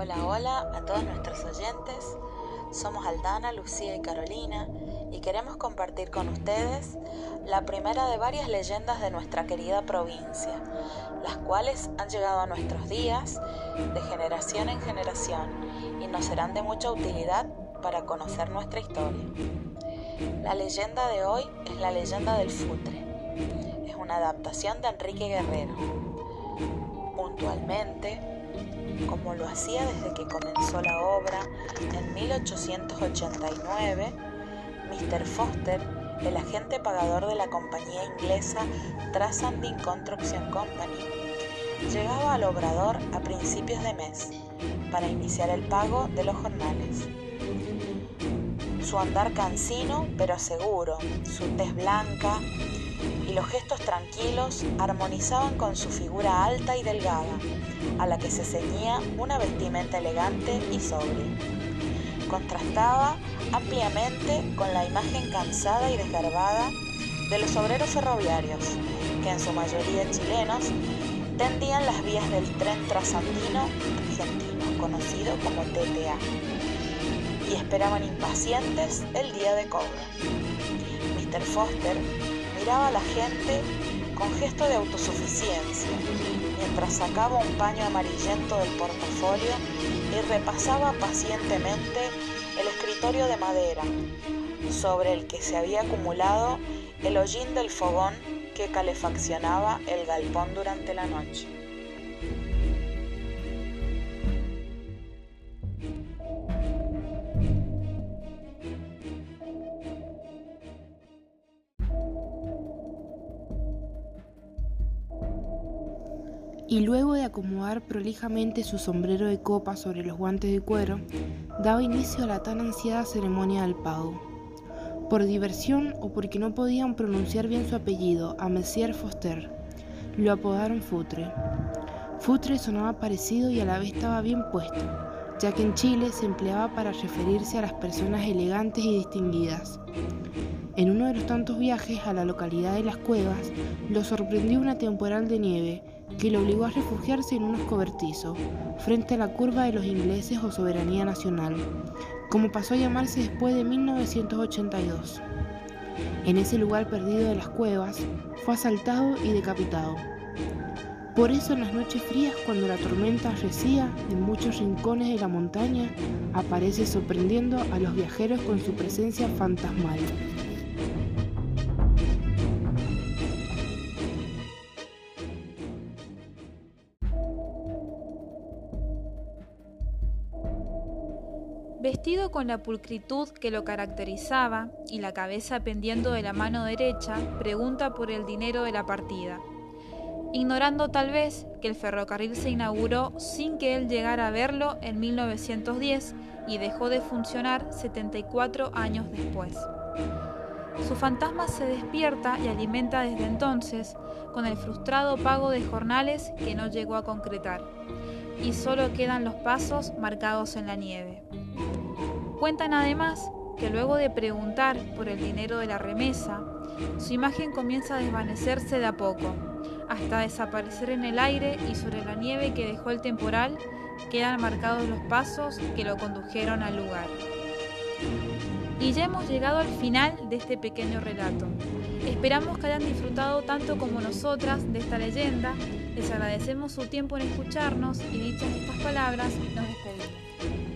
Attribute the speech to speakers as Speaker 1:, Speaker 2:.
Speaker 1: Hola, hola a todos nuestros oyentes. Somos Aldana, Lucía y Carolina y queremos compartir con ustedes la primera de varias leyendas de nuestra querida provincia, las cuales han llegado a nuestros días de generación en generación y nos serán de mucha utilidad para conocer nuestra historia. La leyenda de hoy es la leyenda del futre. Es una adaptación de Enrique Guerrero. Puntualmente, como lo hacía desde que comenzó la obra en 1889, Mr. Foster, el agente pagador de la compañía inglesa Trasanding Construction Company, llegaba al obrador a principios de mes para iniciar el pago de los jornales. Su andar cansino pero seguro, su tez blanca los gestos tranquilos armonizaban con su figura alta y delgada, a la que se ceñía una vestimenta elegante y sobria. Contrastaba ampliamente con la imagen cansada y desgarbada de los obreros ferroviarios, que en su mayoría chilenos tendían las vías del tren trasandino argentino, conocido como TTA, y esperaban impacientes el día de cobro. Mr. Foster miraba a la gente con gesto de autosuficiencia, mientras sacaba un paño amarillento del portafolio y repasaba pacientemente el escritorio de madera, sobre el que se había acumulado el hollín del fogón que calefaccionaba el galpón durante la noche.
Speaker 2: Y luego de acomodar prolijamente su sombrero de copa sobre los guantes de cuero, daba inicio a la tan ansiada ceremonia del pago. Por diversión o porque no podían pronunciar bien su apellido, a Monsieur Foster, lo apodaron Futre. Futre sonaba parecido y a la vez estaba bien puesto, ya que en Chile se empleaba para referirse a las personas elegantes y distinguidas. En uno de los tantos viajes a la localidad de Las Cuevas, lo sorprendió una temporal de nieve que lo obligó a refugiarse en unos cobertizos, frente a la curva de los ingleses o soberanía nacional, como pasó a llamarse después de 1982. En ese lugar perdido de las cuevas, fue asaltado y decapitado. Por eso en las noches frías, cuando la tormenta arrecía en muchos rincones de la montaña, aparece sorprendiendo a los viajeros con su presencia fantasmal.
Speaker 3: Vestido con la pulcritud que lo caracterizaba y la cabeza pendiendo de la mano derecha, pregunta por el dinero de la partida, ignorando tal vez que el ferrocarril se inauguró sin que él llegara a verlo en 1910 y dejó de funcionar 74 años después. Su fantasma se despierta y alimenta desde entonces con el frustrado pago de jornales que no llegó a concretar, y solo quedan los pasos marcados en la nieve. Cuentan además que luego de preguntar por el dinero de la remesa, su imagen comienza a desvanecerse de a poco, hasta desaparecer en el aire y sobre la nieve que dejó el temporal quedan marcados los pasos que lo condujeron al lugar. Y ya hemos llegado al final de este pequeño relato. Esperamos que hayan disfrutado tanto como nosotras de esta leyenda. Les agradecemos su tiempo en escucharnos y dichas estas palabras, nos despedimos.